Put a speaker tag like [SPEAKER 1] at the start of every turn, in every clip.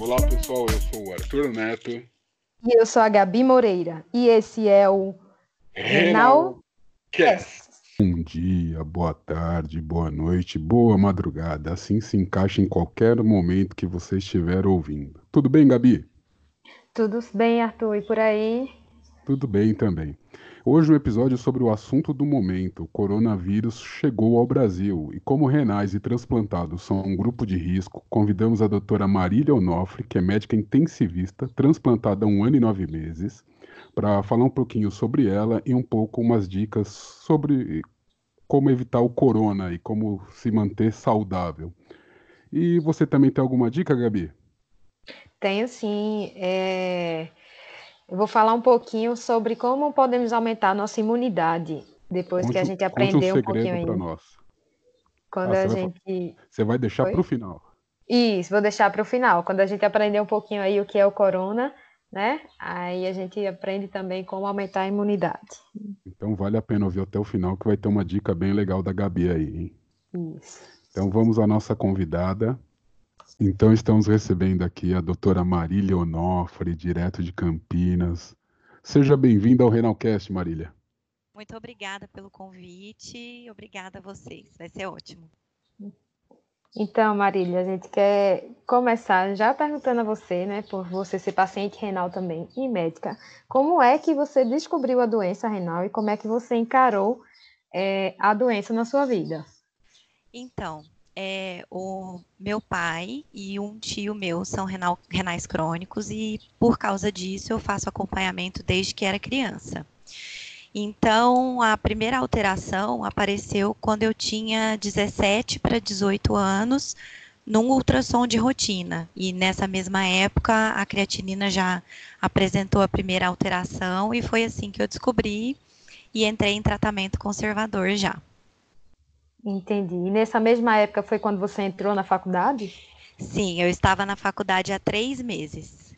[SPEAKER 1] Olá pessoal, eu sou o Arthur Neto.
[SPEAKER 2] E eu sou a Gabi Moreira. E esse é o Renal Cast.
[SPEAKER 1] Bom dia, boa tarde, boa noite, boa madrugada. Assim se encaixa em qualquer momento que você estiver ouvindo. Tudo bem, Gabi?
[SPEAKER 2] Tudo bem, Arthur. E por aí?
[SPEAKER 1] Tudo bem também. Hoje um episódio sobre o assunto do momento. O coronavírus chegou ao Brasil e como renais e transplantados são um grupo de risco, convidamos a doutora Marília Onofre, que é médica intensivista, transplantada há um ano e nove meses, para falar um pouquinho sobre ela e um pouco umas dicas sobre como evitar o corona e como se manter saudável. E você também tem alguma dica, Gabi?
[SPEAKER 2] Tenho sim. É... Eu vou falar um pouquinho sobre como podemos aumentar a nossa imunidade depois conte, que a gente aprender um, um pouquinho aí.
[SPEAKER 1] Nós.
[SPEAKER 2] Quando ah, a gente. Vai,
[SPEAKER 1] você vai deixar para o final.
[SPEAKER 2] Isso, vou deixar para o final. Quando a gente aprender um pouquinho aí o que é o corona, né? Aí a gente aprende também como aumentar a imunidade.
[SPEAKER 1] Então vale a pena ouvir até o final que vai ter uma dica bem legal da Gabi aí, hein?
[SPEAKER 2] Isso.
[SPEAKER 1] Então vamos à nossa convidada, então, estamos recebendo aqui a doutora Marília Onofre, direto de Campinas. Seja bem-vinda ao Renalcast, Marília.
[SPEAKER 3] Muito obrigada pelo convite, obrigada a vocês, vai ser ótimo.
[SPEAKER 2] Então, Marília, a gente quer começar já perguntando a você, né, por você ser paciente renal também e médica, como é que você descobriu a doença renal e como é que você encarou é, a doença na sua vida?
[SPEAKER 3] Então, é, o meu pai e um tio meu são renal, renais crônicos e por causa disso eu faço acompanhamento desde que era criança. Então, a primeira alteração apareceu quando eu tinha 17 para 18 anos, num ultrassom de rotina. E nessa mesma época, a creatinina já apresentou a primeira alteração e foi assim que eu descobri e entrei em tratamento conservador já.
[SPEAKER 2] Entendi. E nessa mesma época foi quando você entrou na faculdade?
[SPEAKER 3] Sim, eu estava na faculdade há três meses.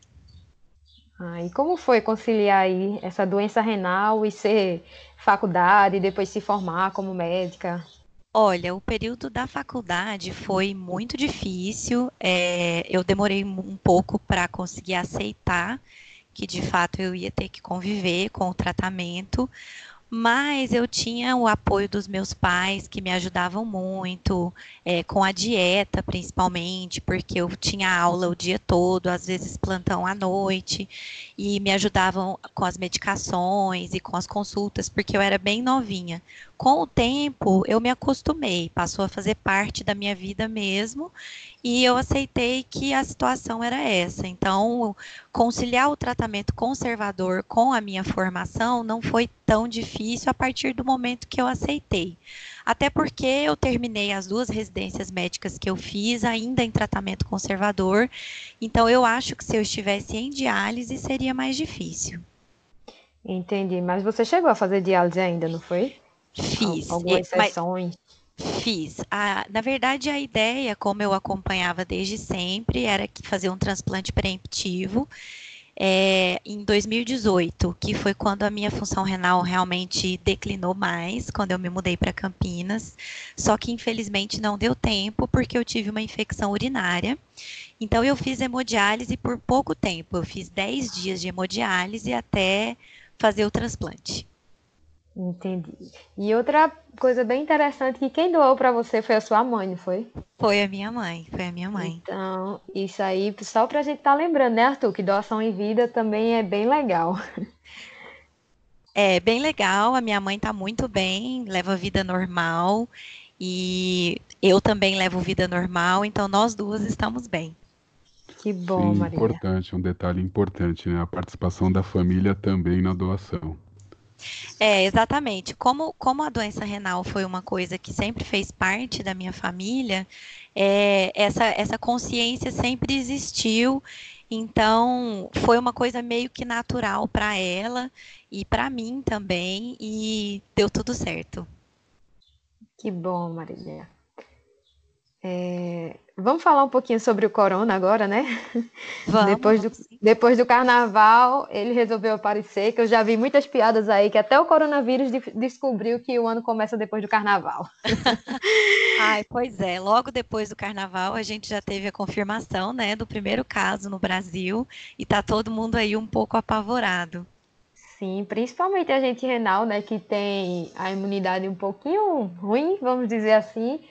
[SPEAKER 2] Ah, e como foi conciliar aí essa doença renal e ser faculdade e depois se formar como médica?
[SPEAKER 3] Olha, o período da faculdade foi muito difícil. É, eu demorei um pouco para conseguir aceitar que de fato eu ia ter que conviver com o tratamento, mas eu tinha o apoio dos meus pais, que me ajudavam muito, é, com a dieta principalmente, porque eu tinha aula o dia todo, às vezes plantão à noite, e me ajudavam com as medicações e com as consultas, porque eu era bem novinha. Com o tempo, eu me acostumei, passou a fazer parte da minha vida mesmo, e eu aceitei que a situação era essa. Então, conciliar o tratamento conservador com a minha formação não foi tão difícil a partir do momento que eu aceitei. Até porque eu terminei as duas residências médicas que eu fiz ainda em tratamento conservador. Então, eu acho que se eu estivesse em diálise seria mais difícil.
[SPEAKER 2] Entendi. Mas você chegou a fazer diálise ainda, não foi?
[SPEAKER 3] Fiz.
[SPEAKER 2] Algumas sessões.
[SPEAKER 3] Fiz. A, na verdade, a ideia, como eu acompanhava desde sempre, era fazer um transplante preemptivo. É, em 2018, que foi quando a minha função renal realmente declinou mais, quando eu me mudei para Campinas. Só que infelizmente não deu tempo porque eu tive uma infecção urinária. Então eu fiz hemodiálise por pouco tempo. Eu fiz 10 dias de hemodiálise até fazer o transplante.
[SPEAKER 2] Entendi. E outra coisa bem interessante que quem doou para você foi a sua mãe, não foi?
[SPEAKER 3] Foi a minha mãe, foi a minha mãe.
[SPEAKER 2] Então, isso aí, só para a gente estar tá lembrando, né, Arthur, que doação em vida também é bem legal.
[SPEAKER 3] É bem legal, a minha mãe está muito bem, leva vida normal e eu também levo vida normal, então nós duas estamos bem.
[SPEAKER 2] Que bom,
[SPEAKER 1] Sim,
[SPEAKER 2] Maria.
[SPEAKER 1] Importante, um detalhe importante, né? A participação da família também na doação.
[SPEAKER 3] É, exatamente. Como, como a doença renal foi uma coisa que sempre fez parte da minha família, é, essa, essa consciência sempre existiu. Então, foi uma coisa meio que natural para ela e para mim também, e deu tudo certo.
[SPEAKER 2] Que bom, Marília. É, Vamos falar um pouquinho sobre o corona agora, né?
[SPEAKER 3] Vamos.
[SPEAKER 2] Depois do, depois do carnaval, ele resolveu aparecer, que eu já vi muitas piadas aí, que até o coronavírus de, descobriu que o ano começa depois do carnaval.
[SPEAKER 3] Ai, pois é, logo depois do carnaval a gente já teve a confirmação, né, do primeiro caso no Brasil, e tá todo mundo aí um pouco apavorado.
[SPEAKER 2] Sim, principalmente a gente renal, né, que tem a imunidade um pouquinho ruim, vamos dizer assim,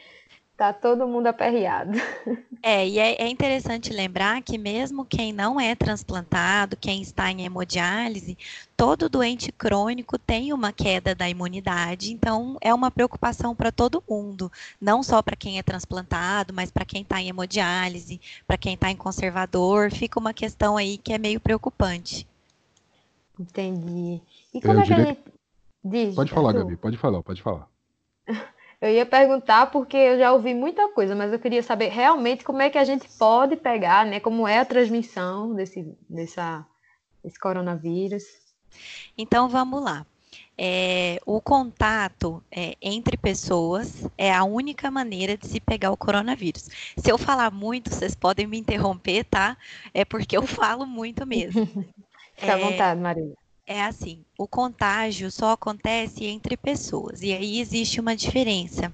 [SPEAKER 2] Tá todo mundo aperreado.
[SPEAKER 3] É, e é, é, interessante lembrar que mesmo quem não é transplantado, quem está em hemodiálise, todo doente crônico tem uma queda da imunidade, então é uma preocupação para todo mundo, não só para quem é transplantado, mas para quem está em hemodiálise, para quem está em conservador, fica uma questão aí que é meio preocupante.
[SPEAKER 2] Entendi. E como
[SPEAKER 1] Eu
[SPEAKER 2] é que a gente diz?
[SPEAKER 1] Pode falar,
[SPEAKER 2] Arthur?
[SPEAKER 1] Gabi, pode falar, pode falar.
[SPEAKER 2] Eu ia perguntar porque eu já ouvi muita coisa, mas eu queria saber realmente como é que a gente pode pegar, né? Como é a transmissão desse, dessa, desse coronavírus.
[SPEAKER 3] Então vamos lá. É, o contato é, entre pessoas é a única maneira de se pegar o coronavírus. Se eu falar muito, vocês podem me interromper, tá? É porque eu falo muito mesmo.
[SPEAKER 2] Fica à
[SPEAKER 3] É,
[SPEAKER 2] vontade, Maria.
[SPEAKER 3] É assim, o contágio só acontece entre pessoas, e aí existe uma diferença.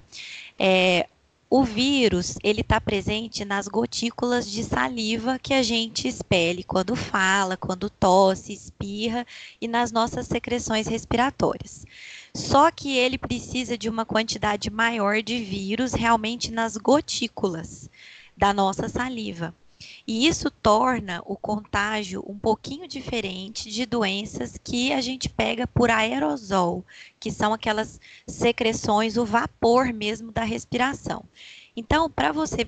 [SPEAKER 3] É, o vírus, ele está presente nas gotículas de saliva que a gente expele quando fala, quando tosse, espirra e nas nossas secreções respiratórias. Só que ele precisa de uma quantidade maior de vírus realmente nas gotículas da nossa saliva. E isso torna o contágio um pouquinho diferente de doenças que a gente pega por aerosol, que são aquelas secreções, o vapor mesmo da respiração. Então, para você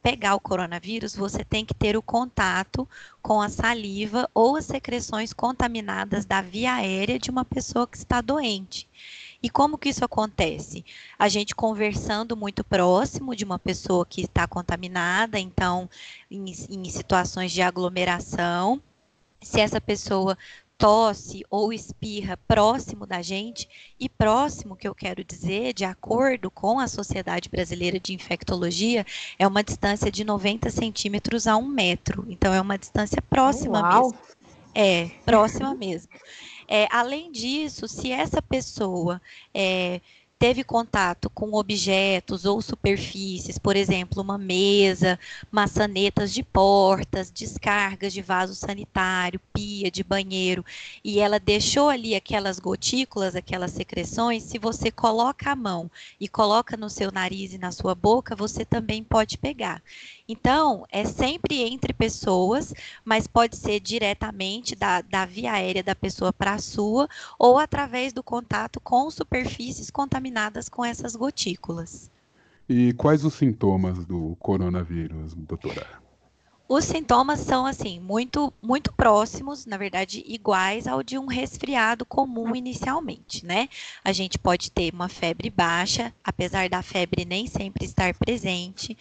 [SPEAKER 3] pegar o coronavírus, você tem que ter o contato com a saliva ou as secreções contaminadas da via aérea de uma pessoa que está doente. E como que isso acontece? A gente conversando muito próximo de uma pessoa que está contaminada, então, em, em situações de aglomeração, se essa pessoa tosse ou espirra próximo da gente, e próximo, que eu quero dizer, de acordo com a Sociedade Brasileira de Infectologia, é uma distância de 90 centímetros a um metro. Então, é uma distância próxima
[SPEAKER 2] Uau!
[SPEAKER 3] mesmo. É, próxima mesmo. É, além disso, se essa pessoa é, teve contato com objetos ou superfícies, por exemplo, uma mesa, maçanetas de portas, descargas de vaso sanitário, pia de banheiro, e ela deixou ali aquelas gotículas, aquelas secreções, se você coloca a mão e coloca no seu nariz e na sua boca, você também pode pegar. Então, é sempre entre pessoas, mas pode ser diretamente da, da via aérea da pessoa para a sua, ou através do contato com superfícies contaminadas com essas gotículas.
[SPEAKER 1] E quais os sintomas do coronavírus, doutora?
[SPEAKER 3] Os sintomas são assim muito muito próximos, na verdade, iguais ao de um resfriado comum inicialmente, né? A gente pode ter uma febre baixa, apesar da febre nem sempre estar presente,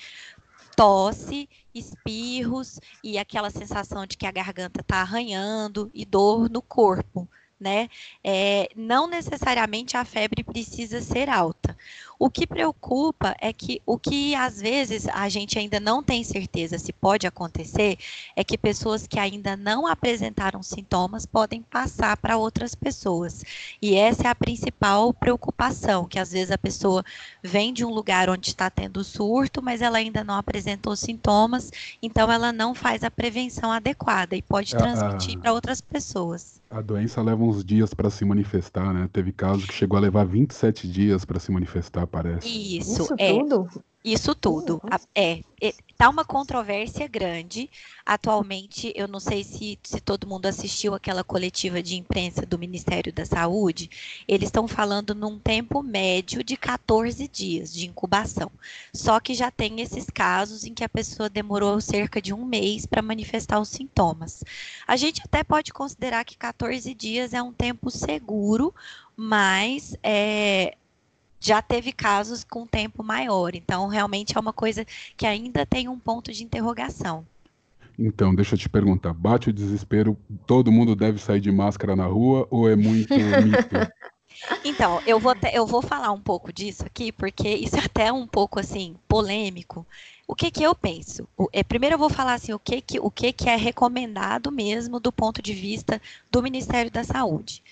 [SPEAKER 3] tosse, espirros e aquela sensação de que a garganta está arranhando e dor no corpo, né? É, não necessariamente a febre precisa ser alta. O que preocupa é que o que às vezes a gente ainda não tem certeza se pode acontecer é que pessoas que ainda não apresentaram sintomas podem passar para outras pessoas. E essa é a principal preocupação, que às vezes a pessoa vem de um lugar onde está tendo surto, mas ela ainda não apresentou sintomas, então ela não faz a prevenção adequada e pode
[SPEAKER 1] Ah,
[SPEAKER 3] transmitir
[SPEAKER 1] ah.
[SPEAKER 3] para outras pessoas.
[SPEAKER 1] A doença leva uns dias para se manifestar, né? Teve caso que chegou a levar 27 dias para se manifestar, parece.
[SPEAKER 3] Isso,
[SPEAKER 2] Isso
[SPEAKER 3] é.
[SPEAKER 2] tudo?
[SPEAKER 3] Isso tudo. A- É, é, tá uma controvérsia grande. Atualmente, eu não sei se, se todo mundo assistiu aquela coletiva de imprensa do Ministério da Saúde. Eles estão falando num tempo médio de 14 dias de incubação. Só que já tem esses casos em que a pessoa demorou cerca de um mês para manifestar os sintomas. A gente até pode considerar que 14 dias é um tempo seguro, mas é, já teve casos com tempo maior. Então, realmente é uma coisa que ainda tem um ponto de interrogação.
[SPEAKER 1] Então, deixa eu te perguntar, bate o desespero, todo mundo deve sair de máscara na rua ou é muito mito?
[SPEAKER 3] Então, eu vou, eu vou falar um pouco disso aqui, porque isso é até um pouco assim polêmico. O que que eu penso? É, primeiro eu vou falar assim, o que que, o que que é recomendado mesmo do ponto de vista do Ministério da Saúde.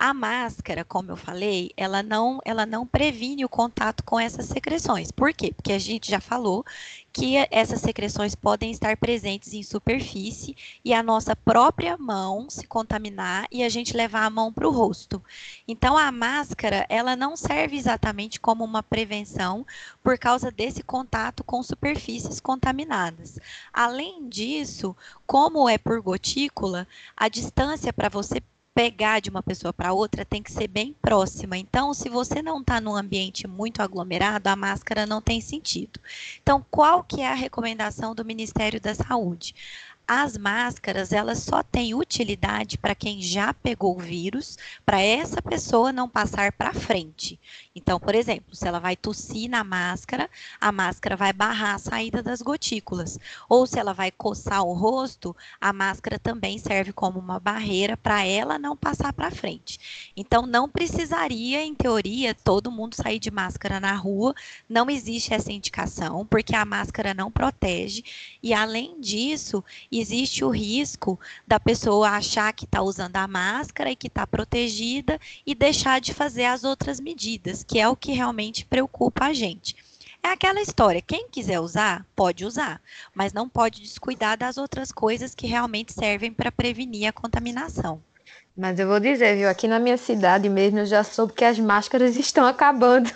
[SPEAKER 3] A máscara, como eu falei, ela não, ela não previne o contato com essas secreções. Por quê? Porque a gente já falou que essas secreções podem estar presentes em superfície e a nossa própria mão se contaminar e a gente levar a mão para o rosto. Então a máscara, ela não serve exatamente como uma prevenção por causa desse contato com superfícies contaminadas. Além disso, como é por gotícula, a distância para você pegar de uma pessoa para outra tem que ser bem próxima. Então, se você não está num ambiente muito aglomerado, a máscara não tem sentido. Então, qual que é a recomendação do Ministério da Saúde? As máscaras elas só têm utilidade para quem já pegou o vírus, para essa pessoa não passar para frente. Então, por exemplo, se ela vai tossir na máscara, a máscara vai barrar a saída das gotículas. Ou se ela vai coçar o rosto, a máscara também serve como uma barreira para ela não passar para frente. Então, não precisaria, em teoria, todo mundo sair de máscara na rua. Não existe essa indicação, porque a máscara não protege. E além disso, existe o risco da pessoa achar que está usando a máscara e que está protegida e deixar de fazer as outras medidas, que é o que realmente preocupa a gente. É aquela história, quem quiser usar, pode usar, mas não pode descuidar das outras coisas que realmente servem para prevenir a contaminação.
[SPEAKER 2] Mas eu vou dizer, viu, aqui na minha cidade mesmo eu já soube que as máscaras estão acabando.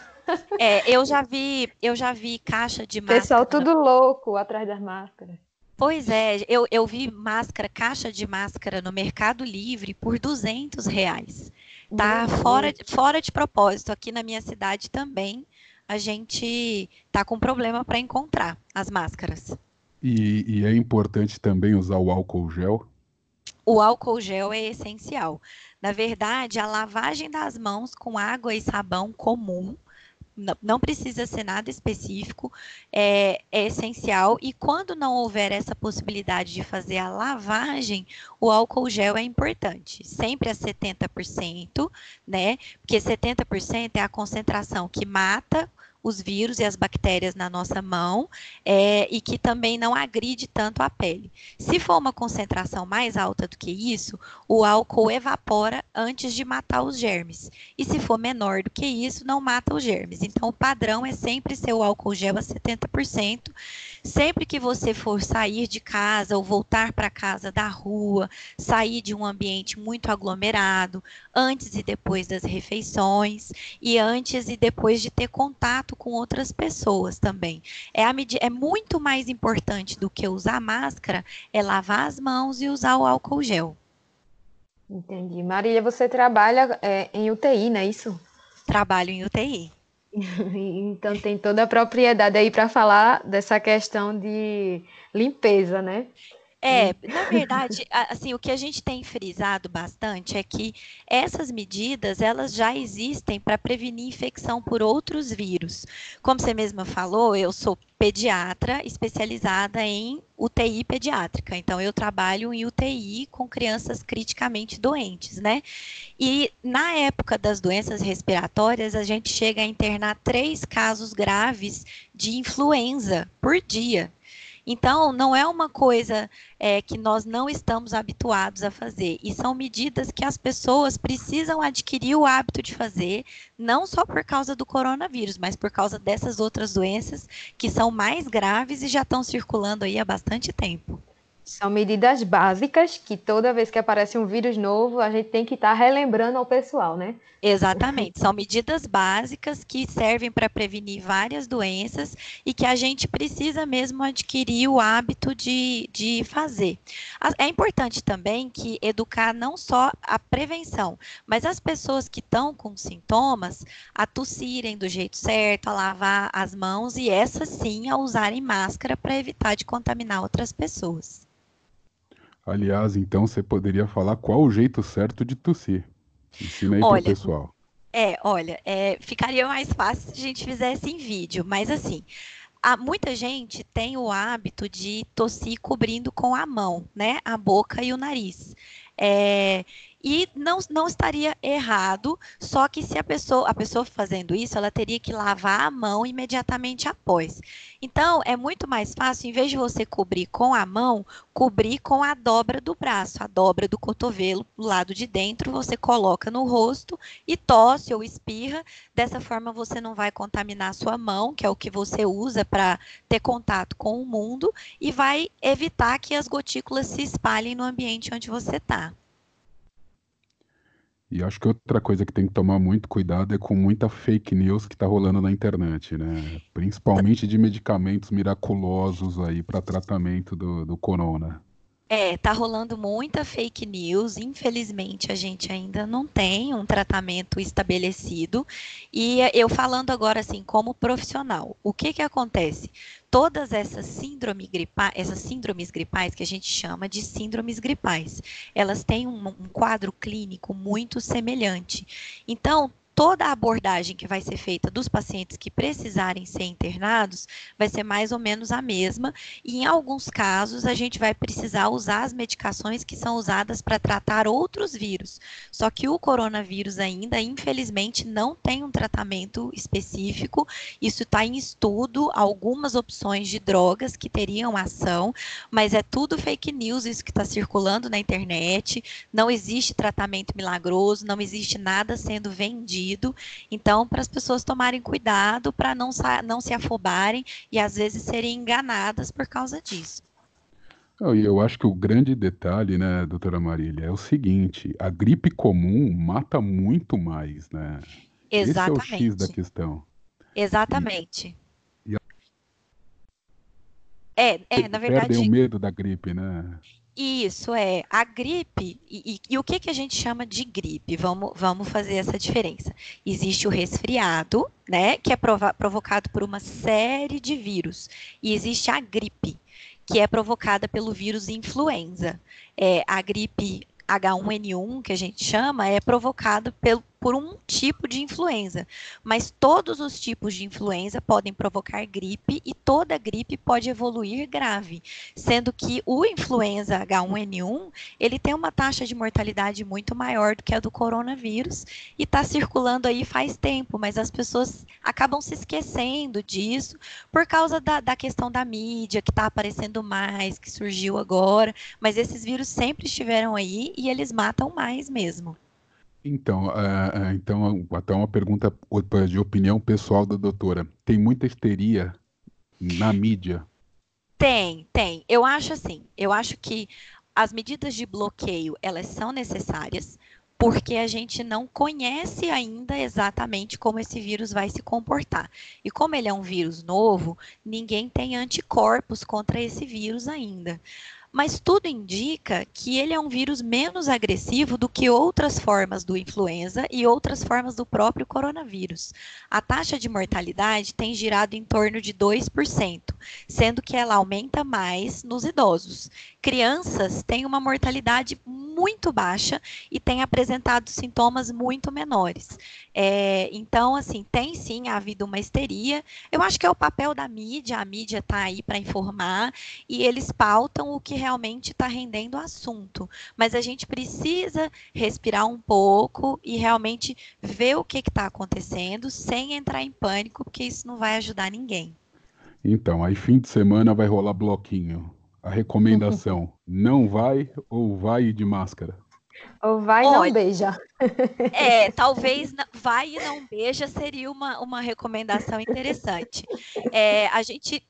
[SPEAKER 3] É, eu já vi, eu já vi caixa de máscara.
[SPEAKER 2] Pessoal tudo louco atrás das máscaras.
[SPEAKER 3] Pois é, eu, eu vi máscara, caixa de máscara no Mercado Livre por 200 reais. Tá fora, fora de propósito. Aqui na minha cidade também a gente tá com problema para encontrar as máscaras.
[SPEAKER 1] E, e, é importante também usar o álcool gel?
[SPEAKER 3] O álcool gel é essencial. Na verdade, a lavagem das mãos com água e sabão comum não precisa ser nada específico, é, é, essencial. E quando não houver essa possibilidade de fazer a lavagem, o álcool gel é importante, sempre a 70%, né? Porque 70% é a concentração que mata os vírus e as bactérias na nossa mão é, e que também não agride tanto a pele. Se for uma concentração mais alta do que isso, o álcool evapora antes de matar os germes. E se for menor do que isso, não mata os germes. Então, o padrão é sempre ser o álcool gel a 70%. Sempre que você for sair de casa ou voltar para casa da rua, sair de um ambiente muito aglomerado, antes e depois das refeições, e antes e depois de ter contato com outras pessoas também. É, a é muito mais importante do que usar máscara, é lavar as mãos e usar o álcool gel.
[SPEAKER 2] Entendi. Marília, você trabalha é, em UTI, não é isso?
[SPEAKER 3] Trabalho em UTI.
[SPEAKER 2] Então tem toda a propriedade aí para falar dessa questão de limpeza, né?
[SPEAKER 3] É, na verdade, assim, o que a gente tem frisado bastante é que essas medidas, elas já existem para prevenir infecção por outros vírus. Como você mesma falou, eu sou pediatra especializada em UTI pediátrica. Então, eu trabalho em UTI com crianças criticamente doentes, né? E na época das doenças respiratórias, a gente chega a internar três casos graves de influenza por dia. Então, não é uma coisa é, que nós não estamos habituados a fazer, e são medidas que as pessoas precisam adquirir o hábito de fazer, não só por causa do coronavírus, mas por causa dessas outras doenças que são mais graves e já estão circulando aí há bastante tempo.
[SPEAKER 2] São medidas básicas que toda vez que aparece um vírus novo, a gente tem que estar tá relembrando ao pessoal, né?
[SPEAKER 3] Exatamente. São medidas básicas que servem para prevenir várias doenças e que a gente precisa mesmo adquirir o hábito de, de fazer. É importante também que educar não só a prevenção, mas as pessoas que estão com sintomas a tossirem do jeito certo, a lavar as mãos e essas sim a usarem máscara para evitar de contaminar outras pessoas.
[SPEAKER 1] Aliás, então você poderia falar qual o jeito certo de tossir. Ensina aí olha, pro pessoal.
[SPEAKER 3] É, olha, é, ficaria mais fácil se a gente fizesse em vídeo, mas assim, há, muita gente tem o hábito de tossir cobrindo com a mão, né? A boca e o nariz. É, e não, não estaria errado, só que se a pessoa, a pessoa fazendo isso, ela teria que lavar a mão imediatamente após. Então, é muito mais fácil, em vez de você cobrir com a mão, cobrir com a dobra do braço, a dobra do cotovelo, do lado de dentro, você coloca no rosto e tosse ou espirra. Dessa forma, você não vai contaminar a sua mão, que é o que você usa para ter contato com o mundo, e vai evitar que as gotículas se espalhem no ambiente onde você está.
[SPEAKER 1] E acho que outra coisa que tem que tomar muito cuidado é com muita fake news que está rolando na internet, né? Principalmente de medicamentos miraculosos aí para tratamento do, do corona.
[SPEAKER 3] É, tá rolando muita fake news. Infelizmente, a gente ainda não tem um tratamento estabelecido. E eu falando agora assim, como profissional, o que que acontece? Todas essas síndromes gripais, essas síndromes gripais que a gente chama de síndromes gripais, elas têm um, um quadro clínico muito semelhante. Então, toda a abordagem que vai ser feita dos pacientes que precisarem ser internados vai ser mais ou menos a mesma, e em alguns casos a gente vai precisar usar as medicações que são usadas para tratar outros vírus. Só que o coronavírus ainda, infelizmente, não tem um tratamento específico, isso está em estudo, algumas opções de drogas que teriam ação, mas é tudo fake news isso que está circulando na internet, não existe tratamento milagroso, não existe nada sendo vendido então, para as pessoas tomarem cuidado para não, não se afobarem e às vezes serem enganadas por causa disso.
[SPEAKER 1] E eu acho que o grande detalhe, né, doutora Marília, é o seguinte: a gripe comum mata muito mais, né?
[SPEAKER 3] Exatamente.
[SPEAKER 1] Esse é o X da questão.
[SPEAKER 3] Exatamente. E, e a... É, é, na verdade.
[SPEAKER 1] Perdem o medo da gripe, né?
[SPEAKER 3] Isso é a gripe. E, e, e, o que, que a gente chama de gripe? Vamos, vamos fazer essa diferença. Existe o resfriado, né, que é provocado por uma série de vírus, e existe a gripe, que é provocada pelo vírus influenza. É, a gripe H1N1, que a gente chama, é provocado pelo, por um tipo de influenza. Mas todos os tipos de influenza podem provocar gripe e toda gripe pode evoluir grave, sendo que o influenza H1N1 ele tem uma taxa de mortalidade muito maior do que a do coronavírus e está circulando aí faz tempo, mas as pessoas acabam se esquecendo disso por causa da, da questão da mídia que está aparecendo mais, que surgiu agora, mas esses vírus sempre estiveram aí e eles matam mais mesmo.
[SPEAKER 1] Então, uh, então, até uma pergunta de opinião pessoal da doutora. Tem muita histeria na mídia?
[SPEAKER 3] Tem, tem. Eu acho assim, eu acho que as medidas de bloqueio, elas são necessárias, porque a gente não conhece ainda exatamente como esse vírus vai se comportar. E como ele é um vírus novo, ninguém tem anticorpos contra esse vírus ainda mas tudo indica que ele é um vírus menos agressivo do que outras formas do influenza e outras formas do próprio coronavírus. A taxa de mortalidade tem girado em torno de 2%, sendo que ela aumenta mais nos idosos. Crianças têm uma mortalidade muito baixa e têm apresentado sintomas muito menores. É, então, assim, tem sim havido uma histeria. Eu acho que é o papel da mídia, a mídia está aí para informar e eles pautam o que realmente está rendendo o assunto. Mas a gente precisa respirar um pouco e realmente ver o que está acontecendo sem entrar em pânico, porque isso não vai ajudar ninguém.
[SPEAKER 1] Então, aí fim de semana vai rolar bloquinho a recomendação? não vai ou vai de máscara?
[SPEAKER 2] Ou vai e não beija.
[SPEAKER 3] É, talvez vai e não beija seria uma, uma recomendação interessante. É, a gente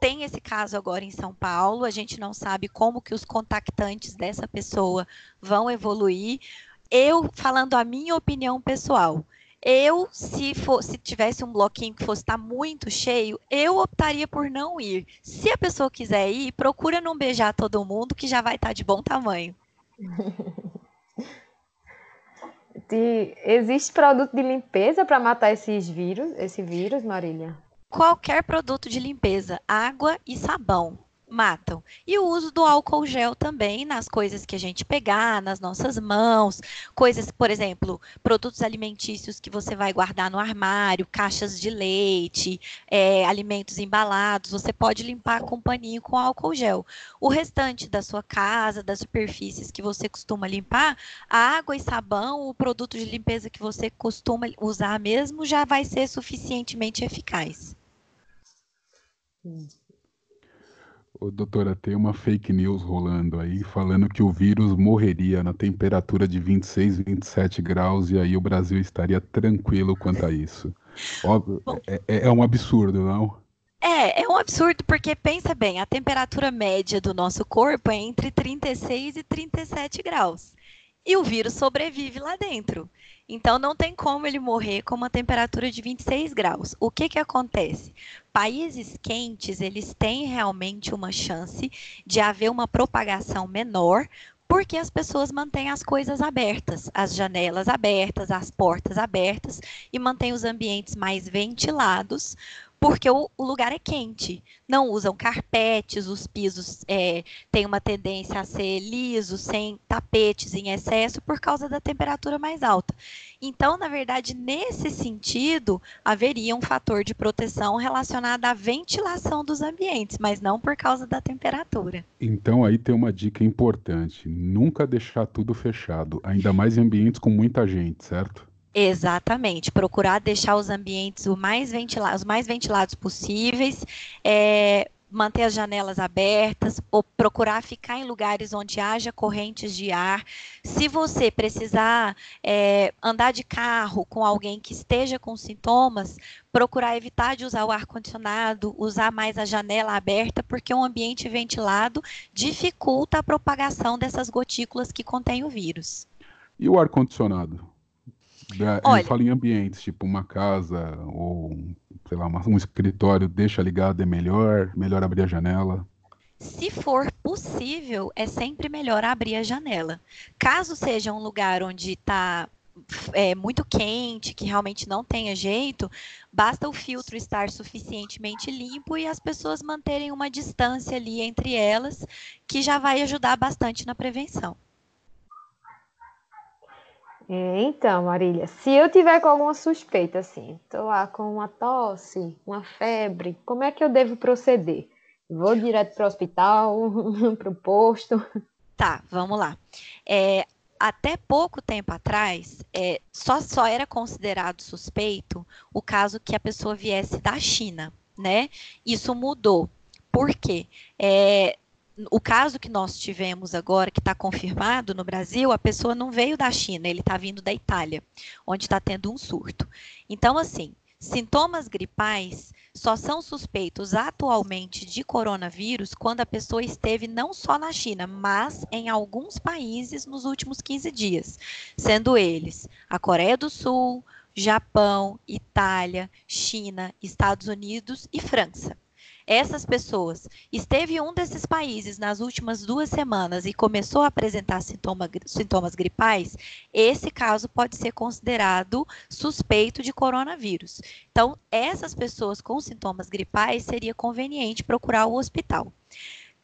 [SPEAKER 3] tem esse caso agora em São Paulo, a gente não sabe como que os contactantes dessa pessoa vão evoluir. Eu, falando a minha opinião pessoal, eu, se, for, se tivesse um bloquinho que fosse estar muito cheio, eu optaria por não ir. Se a pessoa quiser ir, procura não beijar todo mundo, que já vai estar de bom tamanho.
[SPEAKER 2] existe produto de limpeza para matar esses vírus, esse vírus, Marília?
[SPEAKER 3] Qualquer produto de limpeza, água e sabão. Matam. E o uso do álcool gel também nas coisas que a gente pegar, nas nossas mãos, coisas, por exemplo, produtos alimentícios que você vai guardar no armário, caixas de leite, é, alimentos embalados, você pode limpar com paninho com álcool gel. O restante da sua casa, das superfícies que você costuma limpar, a água e sabão, o produto de limpeza que você costuma usar mesmo, já vai ser suficientemente eficaz.
[SPEAKER 1] Hum. Ô, doutora, tem uma fake news rolando aí falando que o vírus morreria na temperatura de 26, 27 graus e aí o Brasil estaria tranquilo quanto a isso. Óbvio, é, é, é um absurdo, não?
[SPEAKER 3] É, é um absurdo porque pensa bem, a temperatura média do nosso corpo é entre 36 e 37 graus. E o vírus sobrevive lá dentro. Então não tem como ele morrer com uma temperatura de 26 graus. O que que acontece? Países quentes, eles têm realmente uma chance de haver uma propagação menor, porque as pessoas mantêm as coisas abertas, as janelas abertas, as portas abertas e mantêm os ambientes mais ventilados, porque o, o, lugar é quente. Não usam carpetes, os pisos é, têm uma tendência a ser lisos, sem tapetes em excesso, por causa da temperatura mais alta. Então, na verdade, nesse sentido, haveria um fator de proteção relacionado à ventilação dos ambientes, mas não por causa da temperatura.
[SPEAKER 1] Então, aí tem uma dica importante: nunca deixar tudo fechado, ainda mais em ambientes com muita gente, certo?
[SPEAKER 3] Exatamente, procurar deixar os ambientes o mais os mais ventilados possíveis, é, manter as janelas abertas, ou procurar ficar em lugares onde haja correntes de ar. Se você precisar é, andar de carro com alguém que esteja com sintomas, procurar evitar de usar o ar-condicionado, usar mais a janela aberta, porque um ambiente ventilado dificulta a propagação dessas gotículas que contêm o vírus.
[SPEAKER 1] E o ar-condicionado? Da, Olha, eu falo em ambientes, tipo uma casa ou, sei lá, um escritório, deixa ligado é melhor, melhor abrir a janela.
[SPEAKER 3] Se for possível, é sempre melhor abrir a janela. Caso seja um lugar onde está é, muito quente, que realmente não tenha jeito, basta o filtro estar suficientemente limpo e as pessoas manterem uma distância ali entre elas, que já vai ajudar bastante na prevenção.
[SPEAKER 2] É, então, Marília, se eu tiver com alguma suspeita, assim, tô lá com uma tosse, uma febre, como é que eu devo proceder? Vou direto para o hospital, para o posto?
[SPEAKER 3] Tá, vamos lá. É, até pouco tempo atrás, é, só, só era considerado suspeito o caso que a pessoa viesse da China, né? Isso mudou. Por quê? É, o caso que nós tivemos agora, que está confirmado no Brasil, a pessoa não veio da China, ele está vindo da Itália, onde está tendo um surto. Então, assim, sintomas gripais só são suspeitos atualmente de coronavírus quando a pessoa esteve não só na China, mas em alguns países nos últimos 15 dias, sendo eles a Coreia do Sul, Japão, Itália, China, Estados Unidos e França essas pessoas esteve em um desses países nas últimas duas semanas e começou a apresentar sintoma, sintomas gripais, esse caso pode ser considerado suspeito de coronavírus. Então, essas pessoas com sintomas gripais seria conveniente procurar o hospital.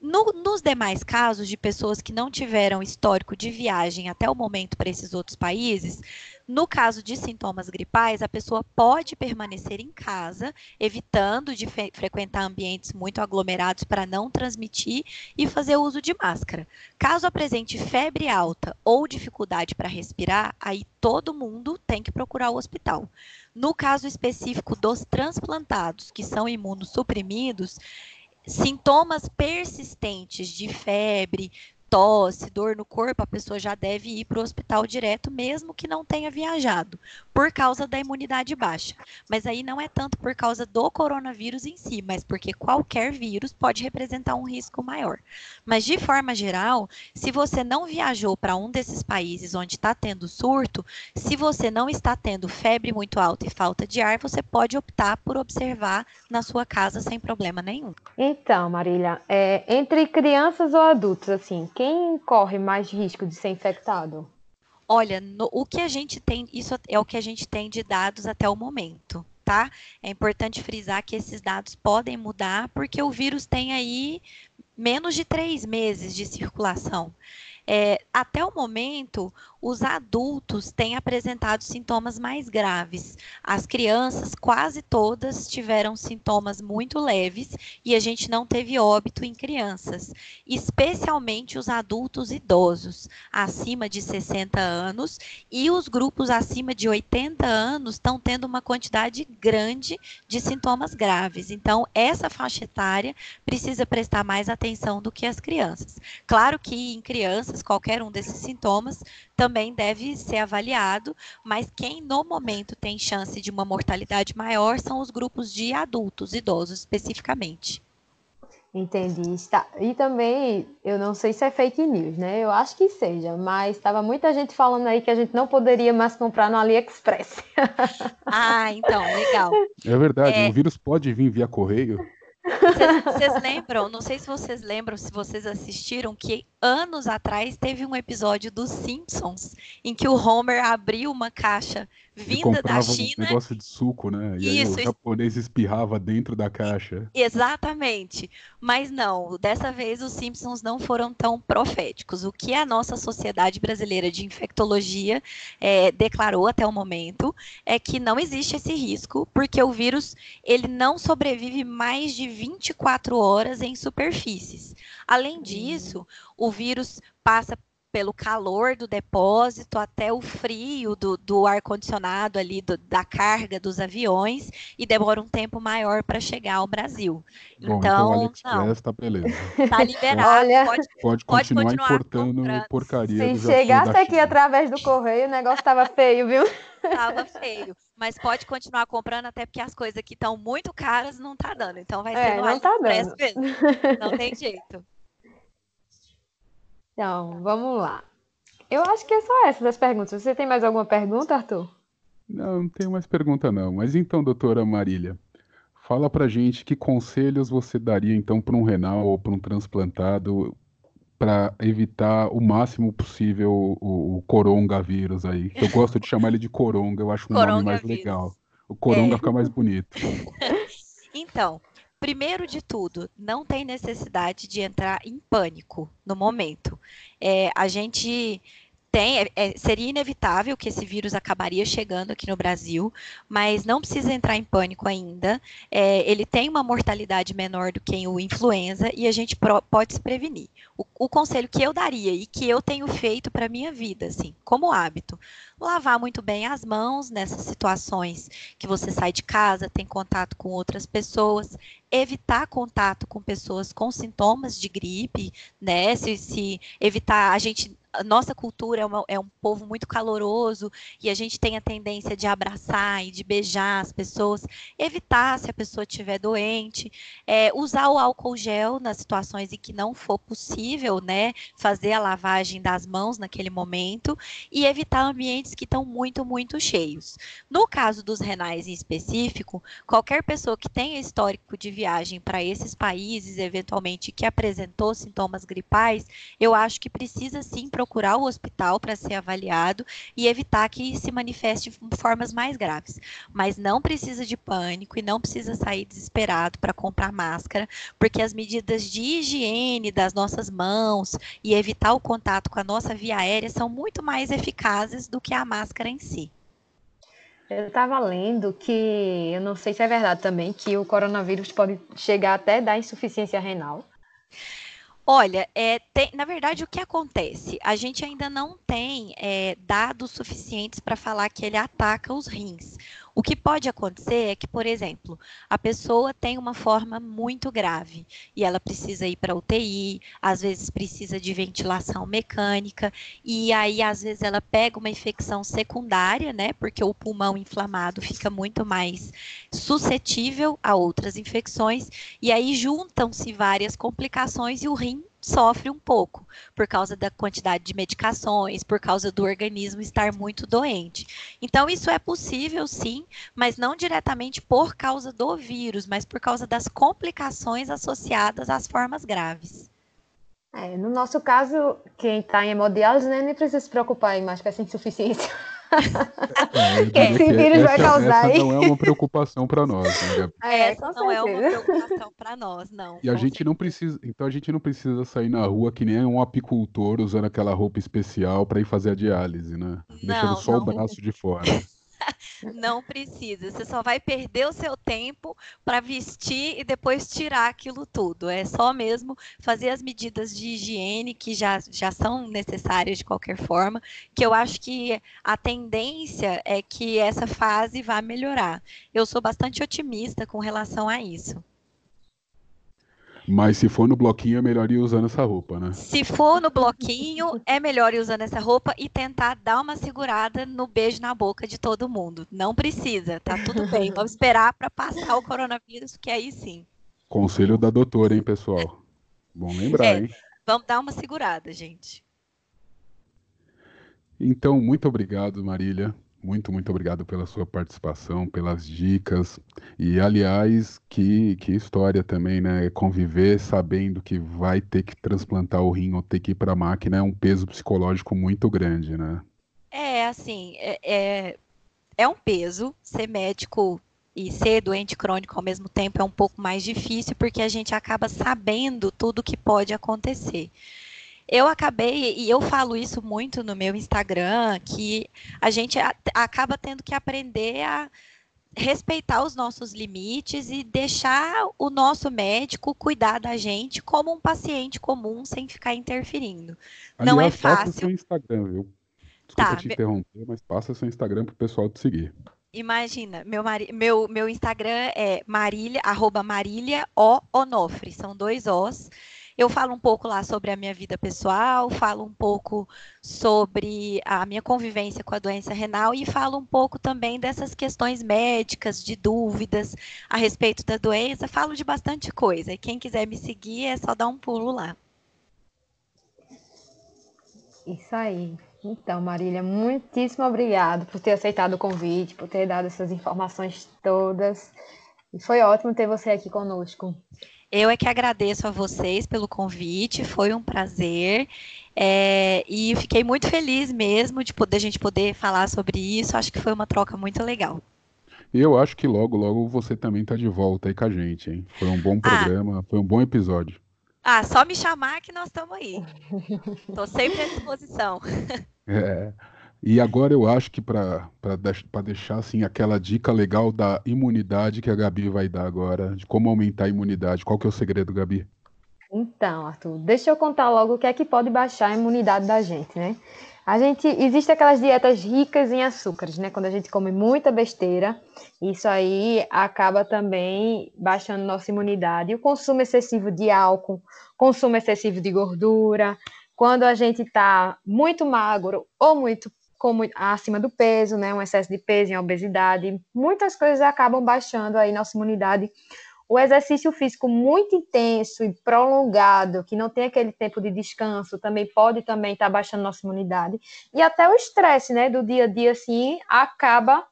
[SPEAKER 3] No, nos demais casos de pessoas que não tiveram histórico de viagem até o momento para esses outros países, no caso de sintomas gripais, a pessoa pode permanecer em casa, evitando de frequentar ambientes muito aglomerados para não transmitir e fazer uso de máscara. Caso apresente febre alta ou dificuldade para respirar, aí todo mundo tem que procurar o hospital. No caso específico dos transplantados, que são imunossuprimidos, sintomas persistentes de febre, tosse, dor no corpo, a pessoa já deve ir para o hospital direto, mesmo que não tenha viajado, por causa da imunidade baixa. Mas aí não é tanto por causa do coronavírus em si, mas porque qualquer vírus pode representar um risco maior. Mas de forma geral, se você não viajou para um desses países onde está tendo surto, se você não está tendo febre muito alta e falta de ar, você pode optar por observar na sua casa sem problema nenhum.
[SPEAKER 2] Então, Marília, é, entre crianças ou adultos, assim, quem corre mais risco de ser infectado?
[SPEAKER 3] Olha, no, o que a gente tem, isso é o que a gente tem de dados até o momento, tá? É importante frisar que esses dados podem mudar, porque o vírus tem aí menos de três meses de circulação. É, até o momento, os adultos têm apresentado sintomas mais graves. As crianças, quase todas, tiveram sintomas muito leves e a gente não teve óbito em crianças, especialmente os adultos idosos, acima de 60 anos, e os grupos acima de 80 anos estão tendo uma quantidade grande de sintomas graves. Então, essa faixa etária precisa prestar mais atenção do que as crianças. Claro que em crianças, qualquer um desses sintomas também deve ser avaliado, mas quem no momento tem chance de uma mortalidade maior são os grupos de adultos, idosos especificamente.
[SPEAKER 2] Entendi. Está. E também, eu não sei se é fake news, né? Eu acho que seja, mas estava muita gente falando aí que a gente não poderia mais comprar no AliExpress.
[SPEAKER 3] ah, então, legal.
[SPEAKER 1] É verdade, é... o vírus pode vir via correio?
[SPEAKER 3] Vocês lembram? Não sei se vocês lembram, se vocês assistiram, que anos atrás teve um episódio dos Simpsons em que o Homer abriu uma caixa vinda da China.
[SPEAKER 1] um negócio de suco, né? E Isso, aí o japonês espirrava dentro da caixa.
[SPEAKER 3] Exatamente. Mas não, dessa vez os Simpsons não foram tão proféticos. O que a nossa Sociedade Brasileira de Infectologia é, declarou até o momento é que não existe esse risco, porque o vírus ele não sobrevive mais de 24 horas em superfícies. Além hum. disso, o vírus passa pelo calor do depósito até o frio do, do ar-condicionado ali, do, da carga dos aviões, e demora um tempo maior para chegar ao Brasil.
[SPEAKER 1] Bom, então, então não. tá beleza.
[SPEAKER 3] Tá liberado,
[SPEAKER 1] Olha, pode, pode, continuar continuar importando comprando. porcaria.
[SPEAKER 2] Se chegasse aqui através do correio, o negócio tava feio, viu?
[SPEAKER 3] Tava feio. Mas pode continuar comprando, até porque as coisas aqui estão muito caras, não tá dando. Então vai ser é, no
[SPEAKER 2] não tá dando. mesmo.
[SPEAKER 3] Não tem jeito.
[SPEAKER 2] Então, vamos lá. Eu acho que é só essa das perguntas. Você tem mais alguma pergunta, Arthur?
[SPEAKER 1] Não, não tenho mais pergunta não. Mas então, doutora Marília, fala pra gente que conselhos você daria então para um renal ou para um transplantado para evitar o máximo possível o, o coronavírus aí. Eu gosto de chamar ele de coronga, eu acho um nome mais legal. O coronga é. fica mais bonito.
[SPEAKER 3] Então, Primeiro de tudo, não tem necessidade de entrar em pânico no momento. É, a gente tem, é, é, seria inevitável que esse vírus acabaria chegando aqui no Brasil, mas não precisa entrar em pânico ainda. É, ele tem uma mortalidade menor do que o influenza e a gente pro, pode se prevenir. O, o, conselho que eu daria e que eu tenho feito para minha vida, assim, como hábito, lavar muito bem as mãos nessas situações que você sai de casa, tem contato com outras pessoas, evitar contato com pessoas com sintomas de gripe, né? Se, se evitar, a gente a nossa cultura é, uma, é, um povo muito caloroso e a gente tem a tendência de abraçar e de beijar as pessoas, evitar se a pessoa estiver doente, é, usar o álcool gel nas situações em que não for possível, né, fazer a lavagem das mãos naquele momento e evitar ambientes que estão muito, muito cheios. No caso dos renais em específico, qualquer pessoa que tenha histórico de viagem para esses países, eventualmente que apresentou sintomas gripais, eu acho que precisa sim procurar o hospital para ser avaliado e evitar que se manifeste formas mais graves. Mas não precisa de pânico e não precisa sair desesperado para comprar máscara, porque as medidas de higiene das nossas mãos e evitar o contato com a nossa via aérea são muito mais eficazes do que a máscara em si.
[SPEAKER 2] Eu estava lendo que, eu não sei se é verdade também, que o coronavírus pode chegar até dar insuficiência renal.
[SPEAKER 3] Olha, é, tem, na verdade, o que acontece? A gente ainda não tem é, dados suficientes para falar que ele ataca os rins. O que pode acontecer é que, por exemplo, a pessoa tem uma forma muito grave e ela precisa ir para UTI, às vezes precisa de ventilação mecânica, e aí às vezes ela pega uma infecção secundária, né? Porque o pulmão inflamado fica muito mais suscetível a outras infecções, e aí juntam-se várias complicações e o rim sofre um pouco por causa da quantidade de medicações, por causa do organismo estar muito doente. Então, isso é possível sim, mas não diretamente por causa do vírus, mas por causa das complicações associadas às formas graves.
[SPEAKER 2] É, no nosso caso, quem está em hemodiálise né, nem precisa se preocupar mais com essa insuficiência.
[SPEAKER 1] É, que esse vírus vai causar essa não é uma preocupação para nós, né, Gabi?
[SPEAKER 3] É, essa não é uma preocupação para nós, não.
[SPEAKER 1] E a gente certeza. não precisa, então a gente não precisa sair na rua que nem um apicultor usando aquela roupa especial para ir fazer a diálise, né? Não, Deixando só não. o braço de fora.
[SPEAKER 3] Não precisa. Você só vai perder o seu tempo para vestir e depois tirar aquilo tudo. É só mesmo fazer as medidas de higiene que já, já são necessárias de qualquer forma, que eu acho que a tendência é que essa fase vá melhorar. Eu sou bastante otimista com relação a isso.
[SPEAKER 1] Mas se for no bloquinho, é melhor ir usando essa roupa, né?
[SPEAKER 3] Se for no bloquinho, é melhor ir usando essa roupa e tentar dar uma segurada no beijo na boca de todo mundo. Não precisa, tá tudo bem. Vamos esperar para passar o coronavírus, que aí sim.
[SPEAKER 1] Conselho da doutora, hein, pessoal? Bom lembrar, é, hein?
[SPEAKER 3] Vamos dar uma segurada, gente.
[SPEAKER 1] Então, muito obrigado, Marília. Muito, muito obrigado pela sua participação, pelas dicas. E, aliás, que, que história também, né? Conviver sabendo que vai ter que transplantar o rim ou ter que ir para a máquina é um peso psicológico muito grande, né?
[SPEAKER 3] É, assim, é, é, é um peso. Ser médico e ser doente crônico ao mesmo tempo é um pouco mais difícil, porque a gente acaba sabendo tudo que pode acontecer eu acabei, e eu falo isso muito no meu Instagram, que a gente acaba tendo que aprender a respeitar os nossos limites e deixar o nosso médico cuidar da gente como um paciente comum sem ficar interferindo. Aliás, Não é fácil. Passa
[SPEAKER 1] seu Instagram, viu? Desculpa tá, te interromper, mas passa seu Instagram para o pessoal te seguir.
[SPEAKER 3] Imagina, meu, meu, meu Instagram é marília, arroba marília o onofre, são dois Os. Eu falo um pouco lá sobre a minha vida pessoal, falo um pouco sobre a minha convivência com a doença renal e falo um pouco também dessas questões médicas, de dúvidas a respeito da doença. Falo de bastante coisa. Quem quiser me seguir é só dar um pulo lá.
[SPEAKER 2] Isso aí. Então, Marília, muitíssimo obrigado por ter aceitado o convite, por ter dado essas informações todas. E foi ótimo ter você aqui conosco.
[SPEAKER 3] Eu é que agradeço a vocês pelo convite, foi um prazer. É, e fiquei muito feliz mesmo de poder a gente poder falar sobre isso. Acho que foi uma troca muito legal.
[SPEAKER 1] E eu acho que logo, logo você também está de volta aí com a gente, hein? Foi um bom ah. programa, ah, foi um bom episódio.
[SPEAKER 3] Ah, só me chamar que nós estamos aí. Estou sempre à disposição.
[SPEAKER 1] É. E agora eu acho que para deixar assim aquela dica legal da imunidade que a Gabi vai dar agora, de como aumentar a imunidade. Qual que é o segredo, Gabi?
[SPEAKER 2] Então, Arthur, deixa eu contar logo o que é que pode baixar a imunidade da gente, né? A gente existe aquelas dietas ricas em açúcares, né? Quando a gente come muita besteira, isso aí acaba também baixando nossa imunidade. O consumo excessivo de álcool, consumo excessivo de gordura, quando a gente está muito magro ou muito como acima do peso, né, um excesso de peso e obesidade, muitas coisas acabam baixando aí nossa imunidade. O exercício físico muito intenso e prolongado, que não tem aquele tempo de descanso, também pode também estar tá baixando nossa imunidade. E até o estresse, né, do dia a dia, assim, acaba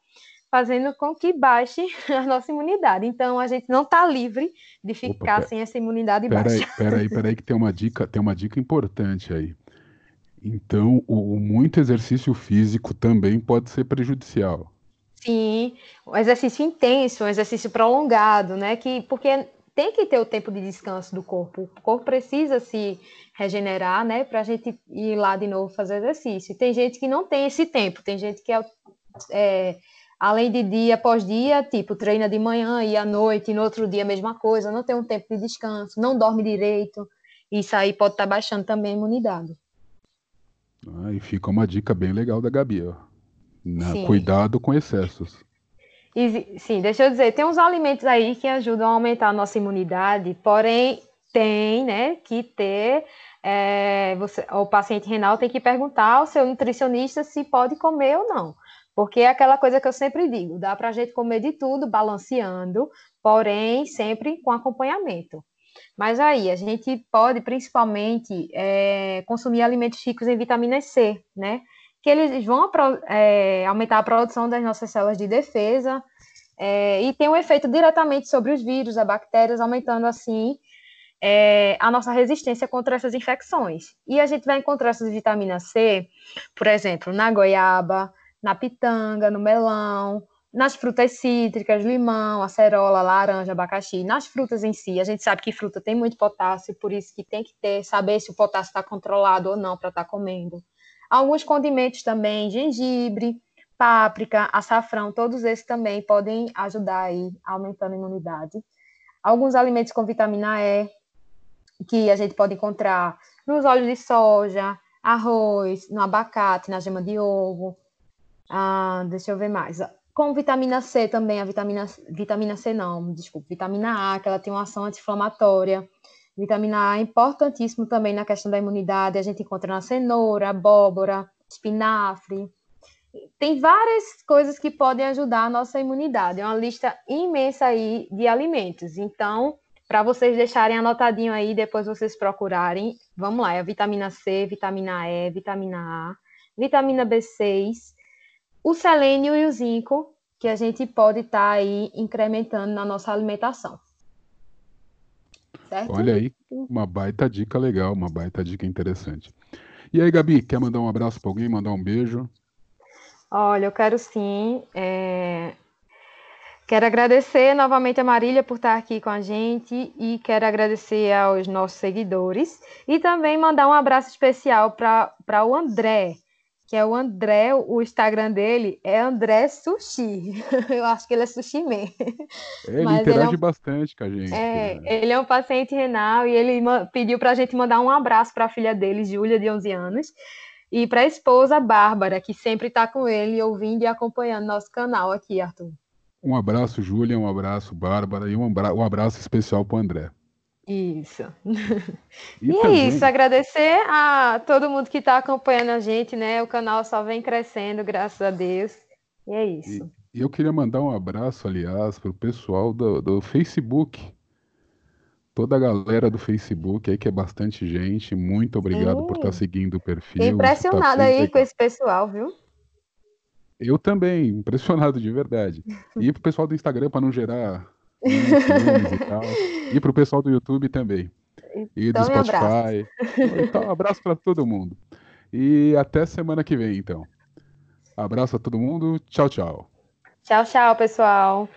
[SPEAKER 2] fazendo com que baixe a nossa imunidade. Então, a gente não está livre de ficar Opa, sem essa imunidade
[SPEAKER 1] pera
[SPEAKER 2] baixa.
[SPEAKER 1] Aí, peraí, peraí, que tem uma dica, tem uma dica importante aí. Então, o, muito exercício físico também pode ser prejudicial.
[SPEAKER 2] Sim, o exercício intenso, um exercício prolongado, né? Que, porque tem que ter o tempo de descanso do corpo. O corpo precisa se regenerar, né? Para a gente ir lá de novo fazer exercício. Tem gente que não tem esse tempo, tem gente que é, é além de dia após dia, tipo, treina de manhã e à noite, e no outro dia a mesma coisa, não tem um tempo de descanso, não dorme direito. Isso aí pode estar tá baixando também a imunidade.
[SPEAKER 1] Ah, e fica uma dica bem legal da Gabi, ó. Né? Cuidado com excessos.
[SPEAKER 2] E, sim, deixa eu dizer, tem uns alimentos aí que ajudam a aumentar a nossa imunidade, porém tem, né, que ter é, você, o paciente renal tem que perguntar ao seu nutricionista se pode comer ou não. Porque é aquela coisa que eu sempre digo, dá para a gente comer de tudo, balanceando, porém sempre com acompanhamento. Mas aí, a gente pode principalmente é, consumir alimentos ricos em vitamina C, né? Que eles vão é, aumentar a produção das nossas células de defesa é, e tem um efeito diretamente sobre os vírus, as bactérias, aumentando assim é, a nossa resistência contra essas infecções. E a gente vai encontrar essas vitaminas C, por exemplo, na goiaba, na pitanga, no melão, nas frutas cítricas, limão, acerola, laranja, abacaxi, nas frutas em si. A gente sabe que fruta tem muito potássio, por isso que tem que ter, saber se o potássio está controlado ou não para estar tá comendo. Alguns condimentos também, gengibre, páprica, açafrão, todos esses também podem ajudar aí, aumentando a imunidade. Alguns alimentos com vitamina E, que a gente pode encontrar nos óleos de soja, arroz, no abacate, na gema de ovo. Ah, deixa eu ver mais com vitamina C também, a vitamina, vitamina C não, desculpa, vitamina A, que ela tem uma ação anti-inflamatória. Vitamina A é importantíssimo também na questão da imunidade, a gente encontra na cenoura, abóbora, espinafre. Tem várias coisas que podem ajudar a nossa imunidade. É uma lista imensa aí de alimentos. Então, para vocês deixarem anotadinho aí, depois vocês procurarem. Vamos lá, é a vitamina C, vitamina E, vitamina A, vitamina B6, o selênio e o zinco, que a gente pode estar tá aí incrementando na nossa alimentação.
[SPEAKER 1] Certo? Olha aí, uma baita dica legal, uma baita dica interessante. E aí, Gabi, quer mandar um abraço para alguém, mandar um beijo?
[SPEAKER 2] Olha, eu quero sim. É... Quero agradecer novamente a Marília por estar aqui com a gente e quero agradecer aos nossos seguidores e também mandar um abraço especial para o André, que é o André, o Instagram dele é André Sushi. Eu acho que ele é sushi man.
[SPEAKER 1] Ele Mas interage ele é um... bastante com a gente.
[SPEAKER 2] É, né? ele é um paciente renal e ele pediu para a gente mandar um abraço para a filha dele, Júlia, de 11 anos, e para a esposa, Bárbara, que sempre está com ele, ouvindo e acompanhando nosso canal aqui, Arthur.
[SPEAKER 1] Um abraço, Júlia, um abraço, Bárbara, e um abraço especial para o André.
[SPEAKER 2] Isso. E, e é isso, agradecer a todo mundo que está acompanhando a gente, né? O canal só vem crescendo, graças a Deus. E é isso.
[SPEAKER 1] E eu queria mandar um abraço, aliás, para o pessoal do, do Facebook. Toda a galera do Facebook aí, que é bastante gente. Muito obrigado Sim. por estar tá seguindo o perfil.
[SPEAKER 2] Impressionada tá aí com esse pessoal, viu?
[SPEAKER 1] Eu também, impressionado de verdade. E pro pessoal do Instagram, para não gerar e tal. E pro pessoal do YouTube também. E então, do Spotify. Então, um abraço para todo mundo. E até semana que vem, então. Abraço a todo mundo. Tchau, tchau.
[SPEAKER 2] Tchau, tchau, pessoal.